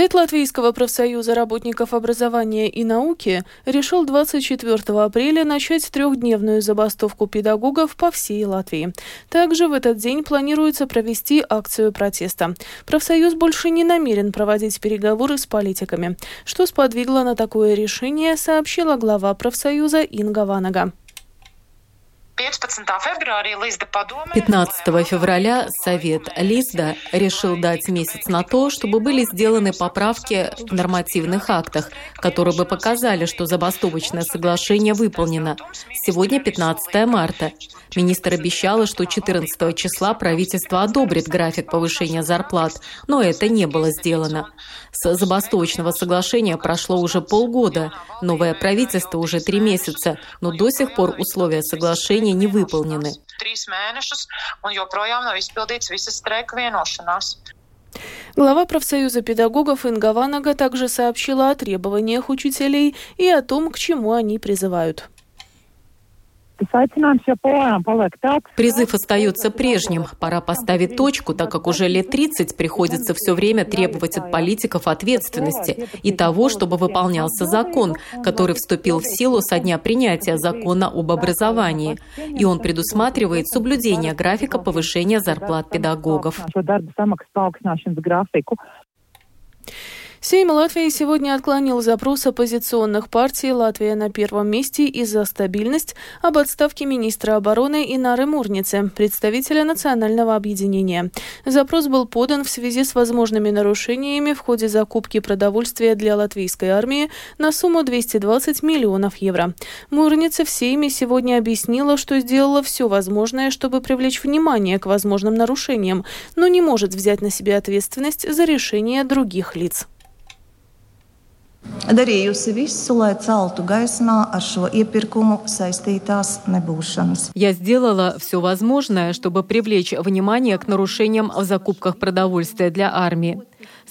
Совет Латвийского профсоюза работников образования и науки решил 24 апреля начать трехдневную забастовку педагогов по всей Латвии. Также в этот день планируется провести акцию протеста. Профсоюз больше не намерен проводить переговоры с политиками. Что сподвигло на такое решение, сообщила глава профсоюза Инга Ванага. 15 февраля Совет Лизда решил дать месяц на то, чтобы были сделаны поправки в нормативных актах, которые бы показали, что забастовочное соглашение выполнено. Сегодня 15 марта. Министр обещала, что 14 числа правительство одобрит график повышения зарплат, но это не было сделано. С забастовочного соглашения прошло уже полгода, новое правительство уже три месяца, но до сих пор условия соглашения не выполнены. Глава профсоюза педагогов Инга Ванага также сообщила о требованиях учителей и о том, к чему они призывают. Призыв остается прежним. Пора поставить точку, так как уже лет 30 приходится все время требовать от политиков ответственности и того, чтобы выполнялся закон, который вступил в силу со дня принятия закона об образовании. И он предусматривает соблюдение графика повышения зарплат педагогов. Сейм Латвии сегодня отклонил запрос оппозиционных партий «Латвия на первом месте» из-за стабильность об отставке министра обороны Инары Мурницы, представителя национального объединения. Запрос был подан в связи с возможными нарушениями в ходе закупки продовольствия для латвийской армии на сумму 220 миллионов евро. Мурница в Сейме сегодня объяснила, что сделала все возможное, чтобы привлечь внимание к возможным нарушениям, но не может взять на себя ответственность за решение других лиц. Darījusi visu, lai celtu gaismā ar šo iepirkumu saistītās nebūšanas. Я сделала все возможное, чтобы привлечь внимание к нарушениям в закупках продовольствия для армии.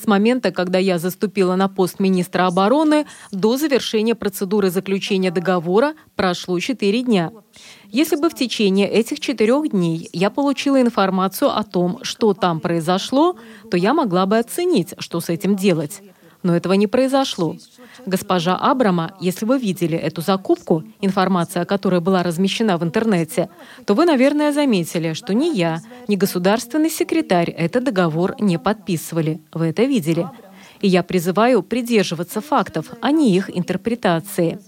С момента, когда я заступила на пост министра обороны, до завершения процедуры заключения договора прошло 4 дня. Если бы в течение этих четырех дней я получила информацию о том, что там произошло, то я могла бы оценить, что с этим делать. Но этого не произошло. Госпожа Абрама, если вы видели эту закупку, информация о которой была размещена в интернете, то вы, наверное, заметили, что ни я, ни государственный секретарь этот договор не подписывали. Вы это видели. И я призываю придерживаться фактов, а не их интерпретации.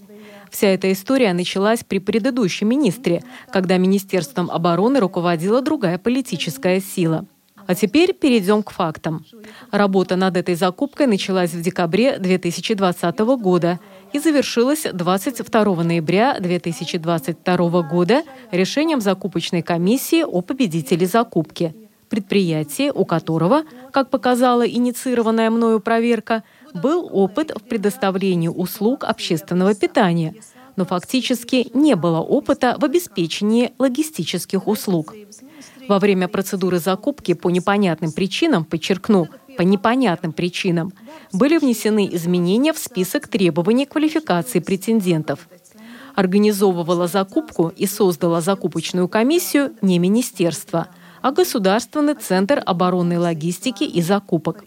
Вся эта история началась при предыдущем министре, когда Министерством обороны руководила другая политическая сила. А теперь перейдем к фактам. Работа над этой закупкой началась в декабре 2020 года и завершилась 22 ноября 2022 года решением закупочной комиссии о победителе закупки. Предприятие, у которого, как показала инициированная мною проверка, был опыт в предоставлении услуг общественного питания, но фактически не было опыта в обеспечении логистических услуг. Во время процедуры закупки по непонятным причинам, подчеркну, по непонятным причинам, были внесены изменения в список требований квалификации претендентов. Организовывала закупку и создала закупочную комиссию не министерство, а Государственный центр оборонной логистики и закупок.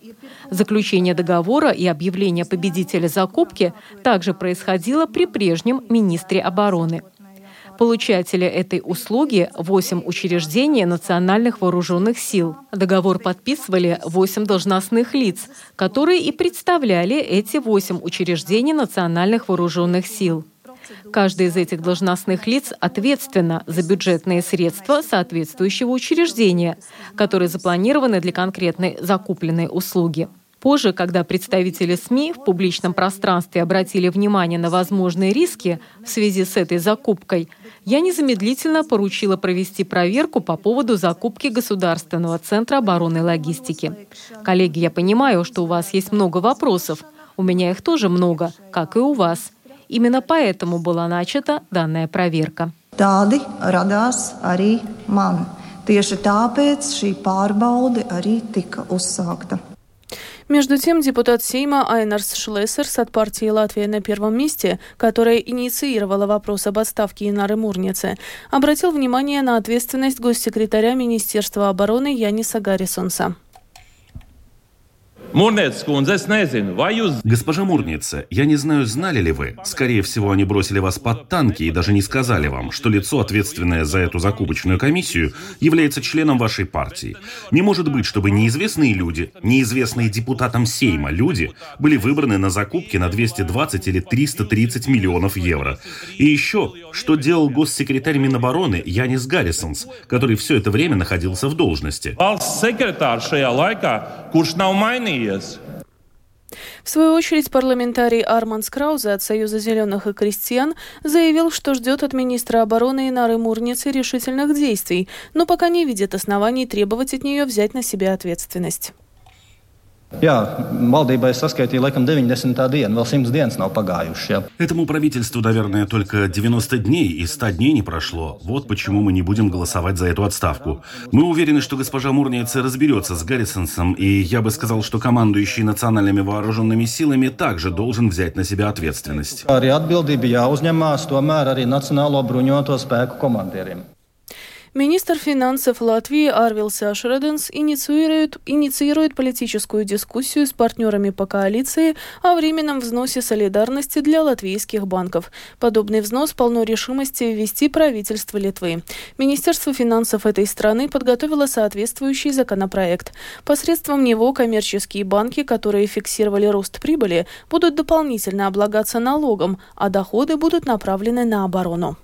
Заключение договора и объявление победителя закупки также происходило при прежнем министре обороны – Получатели этой услуги – 8 учреждений национальных вооруженных сил. Договор подписывали 8 должностных лиц, которые и представляли эти 8 учреждений национальных вооруженных сил. Каждый из этих должностных лиц ответственно за бюджетные средства соответствующего учреждения, которые запланированы для конкретной закупленной услуги. Позже, когда представители СМИ в публичном пространстве обратили внимание на возможные риски в связи с этой закупкой, я незамедлительно поручила провести проверку по поводу закупки Государственного центра обороны и логистики. Коллеги, я понимаю, что у вас есть много вопросов. У меня их тоже много, как и у вас. Именно поэтому была начата данная проверка. Tādi radās arī man. Tieši tāpēc šī pārbaude. Между тем, депутат Сейма Айнарс Шлессерс от партии «Латвия на первом месте», которая инициировала вопрос об отставке Инары Мурницы, обратил внимание на ответственность госсекретаря Министерства обороны Яниса Гаррисонса. Госпожа Мурница, я не знаю, знали ли вы. Скорее всего, они бросили вас под танки и даже не сказали вам, что лицо, ответственное за эту закупочную комиссию, является членом вашей партии. Не может быть, чтобы неизвестные люди, неизвестные депутатам Сейма люди, были выбраны на закупки на 220 или 330 миллионов евро. И еще, что делал госсекретарь Минобороны Янис Гаррисонс, который все это время находился в должности. В свою очередь, парламентарий Арман Скраузе от Союза зеленых и крестьян заявил, что ждет от министра обороны Инары Мурницы решительных действий, но пока не видит оснований требовать от нее взять на себя ответственность. Jā, valdībai saskaitīja laikam 90. dienu, vēl 100 dienas nav pagājušas. Jā. Этому правительству, наверное, только 90 дней и 100 дней не прошло. Вот почему мы не будем голосовать за эту отставку. Мы уверены, что госпожа Мурница разберется с Гаррисонсом, и я бы сказал, что командующий национальными вооруженными силами также должен взять на себя ответственность. Arī atbildība jāuzņemās tomēr arī Nacionālo bruņoto spēku komandieriem. Министр финансов Латвии Арвил Сашреденс инициирует, инициирует политическую дискуссию с партнерами по коалиции о временном взносе солидарности для латвийских банков. Подобный взнос полно решимости ввести правительство Литвы. Министерство финансов этой страны подготовило соответствующий законопроект. Посредством него коммерческие банки, которые фиксировали рост прибыли, будут дополнительно облагаться налогом, а доходы будут направлены на оборону.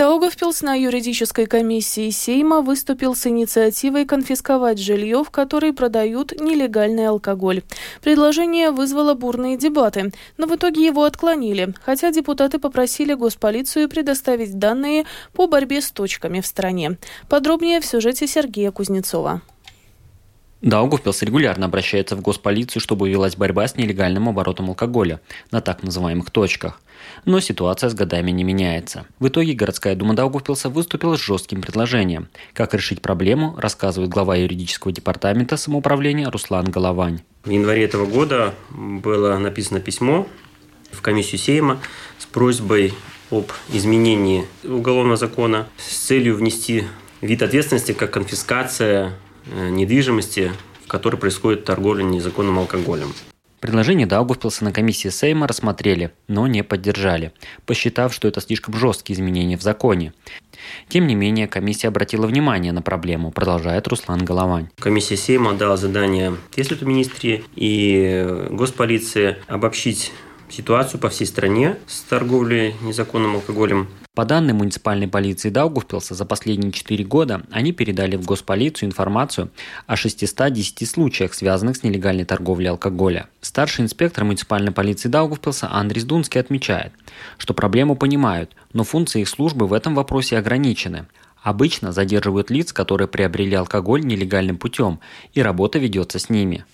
Даугавпилс на юридической комиссии Сейма выступил с инициативой конфисковать жилье, в которой продают нелегальный алкоголь. Предложение вызвало бурные дебаты, но в итоге его отклонили, хотя депутаты попросили госполицию предоставить данные по борьбе с точками в стране. Подробнее в сюжете Сергея Кузнецова. Даугавпилс регулярно обращается в госполицию, чтобы велась борьба с нелегальным оборотом алкоголя на так называемых точках. Но ситуация с годами не меняется. В итоге городская дума Даугавпилса выступила с жестким предложением. Как решить проблему, рассказывает глава юридического департамента самоуправления Руслан Головань. В январе этого года было написано письмо в комиссию Сейма с просьбой об изменении уголовного закона с целью внести вид ответственности как конфискация недвижимости, в которой происходит торговля незаконным алкоголем. Предложение Даугавпилса на комиссии Сейма рассмотрели, но не поддержали, посчитав, что это слишком жесткие изменения в законе. Тем не менее, комиссия обратила внимание на проблему, продолжает Руслан Головань. Комиссия Сейма дала задание Теслиту министре и госполиции обобщить ситуацию по всей стране с торговлей незаконным алкоголем. По данным муниципальной полиции Даугавпилса, за последние 4 года они передали в госполицию информацию о 610 случаях, связанных с нелегальной торговлей алкоголя. Старший инспектор муниципальной полиции Даугавпилса Андрей Дунский отмечает, что проблему понимают, но функции их службы в этом вопросе ограничены. Обычно задерживают лиц, которые приобрели алкоголь нелегальным путем, и работа ведется с ними.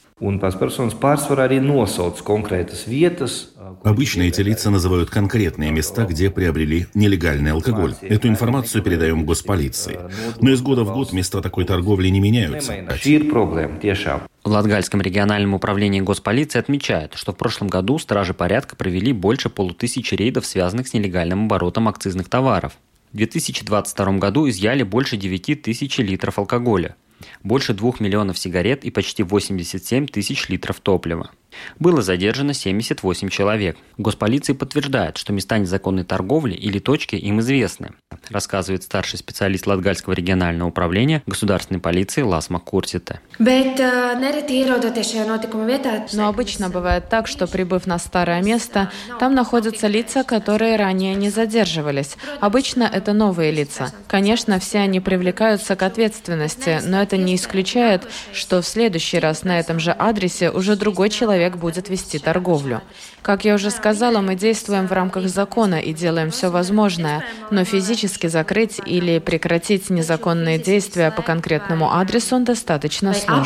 Обычно эти лица называют конкретные места, где приобрели нелегальный алкоголь. Эту информацию передаем госполиции. Но из года в год места такой торговли не меняются. В Латгальском региональном управлении госполиции отмечают, что в прошлом году стражи порядка провели больше полутысячи рейдов, связанных с нелегальным оборотом акцизных товаров. В 2022 году изъяли больше 9 тысяч литров алкоголя больше 2 миллионов сигарет и почти 87 тысяч литров топлива. Было задержано 78 человек. Госполиция подтверждает, что места незаконной торговли или точки им известны, рассказывает старший специалист Латгальского регионального управления государственной полиции Ласма Курсита. Но обычно бывает так, что прибыв на старое место, там находятся лица, которые ранее не задерживались. Обычно это новые лица. Конечно, все они привлекаются к ответственности, но это не исключает, что в следующий раз на этом же адресе уже другой человек человек будет вести торговлю. Как я уже сказала, мы действуем в рамках закона и делаем все возможное, но физически закрыть или прекратить незаконные действия по конкретному адресу достаточно сложно.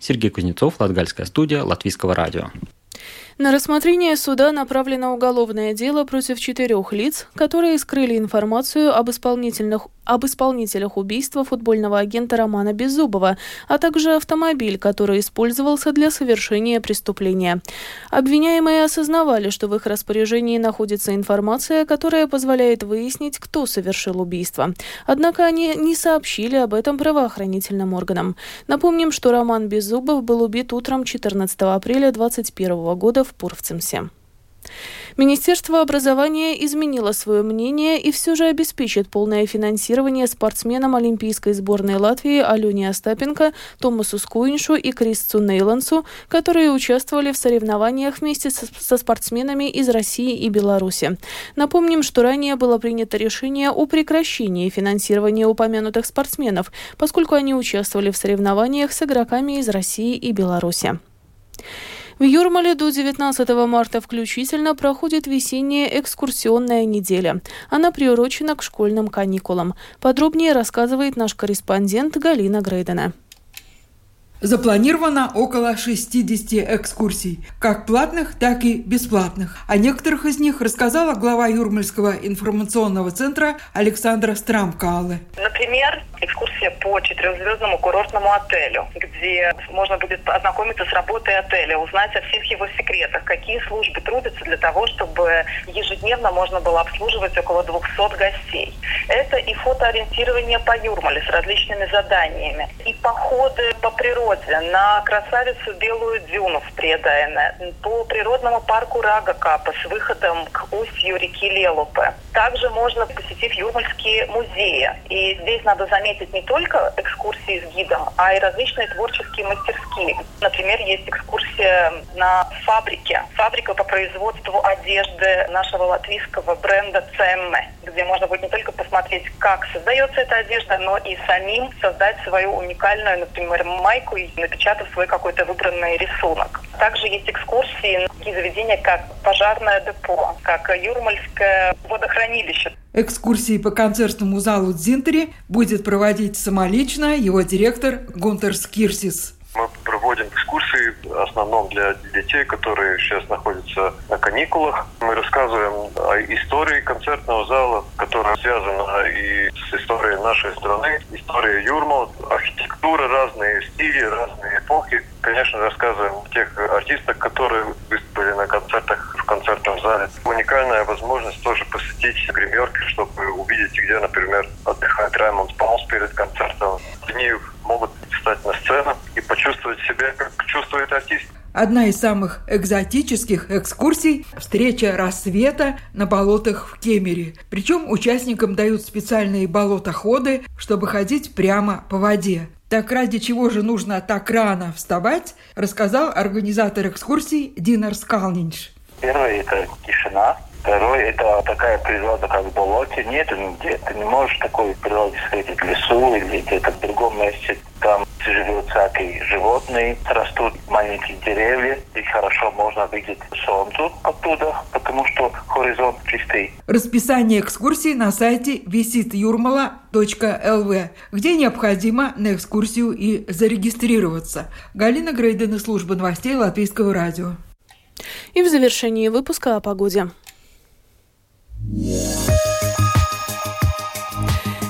Сергей Кузнецов, Латгальская студия, Латвийского радио. На рассмотрение суда направлено уголовное дело против четырех лиц, которые скрыли информацию об исполнительных об исполнителях убийства футбольного агента Романа Беззубова, а также автомобиль, который использовался для совершения преступления. Обвиняемые осознавали, что в их распоряжении находится информация, которая позволяет выяснить, кто совершил убийство. Однако они не сообщили об этом правоохранительным органам. Напомним, что Роман Беззубов был убит утром 14 апреля 2021 года в Пурвцемсе. Министерство образования изменило свое мнение и все же обеспечит полное финансирование спортсменам Олимпийской сборной Латвии Алене Остапенко, Томасу Скуиншу и Кристу Нейлансу, которые участвовали в соревнованиях вместе со спортсменами из России и Беларуси. Напомним, что ранее было принято решение о прекращении финансирования упомянутых спортсменов, поскольку они участвовали в соревнованиях с игроками из России и Беларуси. В Юрмале до 19 марта включительно проходит весенняя экскурсионная неделя. Она приурочена к школьным каникулам. Подробнее рассказывает наш корреспондент Галина Грейдена. Запланировано около 60 экскурсий, как платных, так и бесплатных. О некоторых из них рассказала глава Юрмальского информационного центра Александра Страмкалы. Например, экскурсия по четырехзвездному курортному отелю, где можно будет ознакомиться с работой отеля, узнать о всех его секретах, какие службы трудятся для того, чтобы ежедневно можно было обслуживать около 200 гостей. Это и фотоориентирование по Юрмале с различными заданиями, и походы по природе на красавицу Белую Дюну в Предайне, по природному парку Рагакапа с выходом к устью реки Лелупе. Также можно посетить Юрмальские музеи. И здесь надо заметить, заметить не только экскурсии с гидом, а и различные творческие мастерские. Например, есть экскурсия на фабрике. Фабрика по производству одежды нашего латвийского бренда Цемме, где можно будет не только посмотреть, как создается эта одежда, но и самим создать свою уникальную, например, майку и напечатать свой какой-то выбранный рисунок. Также есть экскурсии на такие заведения, как пожарное депо, как Юрмальское водохранилище. Экскурсии по концертному залу Дзинтери будет проводить самолично его директор Гунтер Скирсис. Мы проводим экскурсии в основном для детей, которые сейчас находятся на каникулах. Мы рассказываем о истории концертного зала, которая связана и с историей нашей страны, история Юрмал, архитектура, разные стили, разные эпохи. Конечно, рассказываем о тех артистах, которые выступили на концертах концертном зале. Уникальная возможность тоже посетить гримерки, чтобы увидеть, где, например, отдыхает Раймонд Паулс перед концертом. Они могут встать на сцену и почувствовать себя, как чувствует артист. Одна из самых экзотических экскурсий – встреча рассвета на болотах в Кемере. Причем участникам дают специальные болотоходы, чтобы ходить прямо по воде. Так ради чего же нужно так рано вставать, рассказал организатор экскурсий Динар Скалнинш. Первое – это тишина, Второе, это такая природа, как в болоте. Нет нигде. Ты не можешь такой природе встретить в лесу или где-то в другом месте. Там живут всякие животные, растут маленькие деревья, и хорошо можно видеть солнце оттуда, потому что горизонт чистый. Расписание экскурсий на сайте visitjurmala.lv, где необходимо на экскурсию и зарегистрироваться. Галина Грейдена, служба новостей Латвийского радио. И в завершении выпуска о погоде.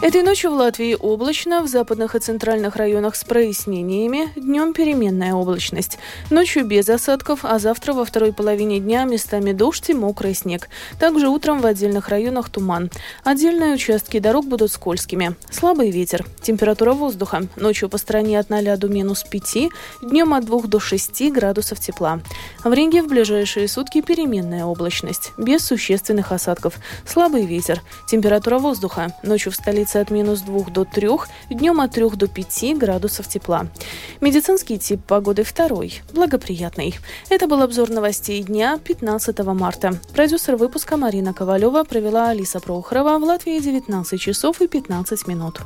Этой ночью в Латвии облачно, в западных и центральных районах с прояснениями, днем переменная облачность. Ночью без осадков, а завтра во второй половине дня местами дождь и мокрый снег. Также утром в отдельных районах туман. Отдельные участки дорог будут скользкими. Слабый ветер. Температура воздуха. Ночью по стране от 0 до минус 5, днем от 2 до 6 градусов тепла. В Риге в ближайшие сутки переменная облачность, без существенных осадков. Слабый ветер. Температура воздуха. Ночью в столице от минус 2 до 3, днем от 3 до 5 градусов тепла. Медицинский тип погоды второй, благоприятный. Это был обзор новостей дня 15 марта. Продюсер выпуска Марина Ковалева провела Алиса Прохорова в Латвии 19 часов и 15 минут.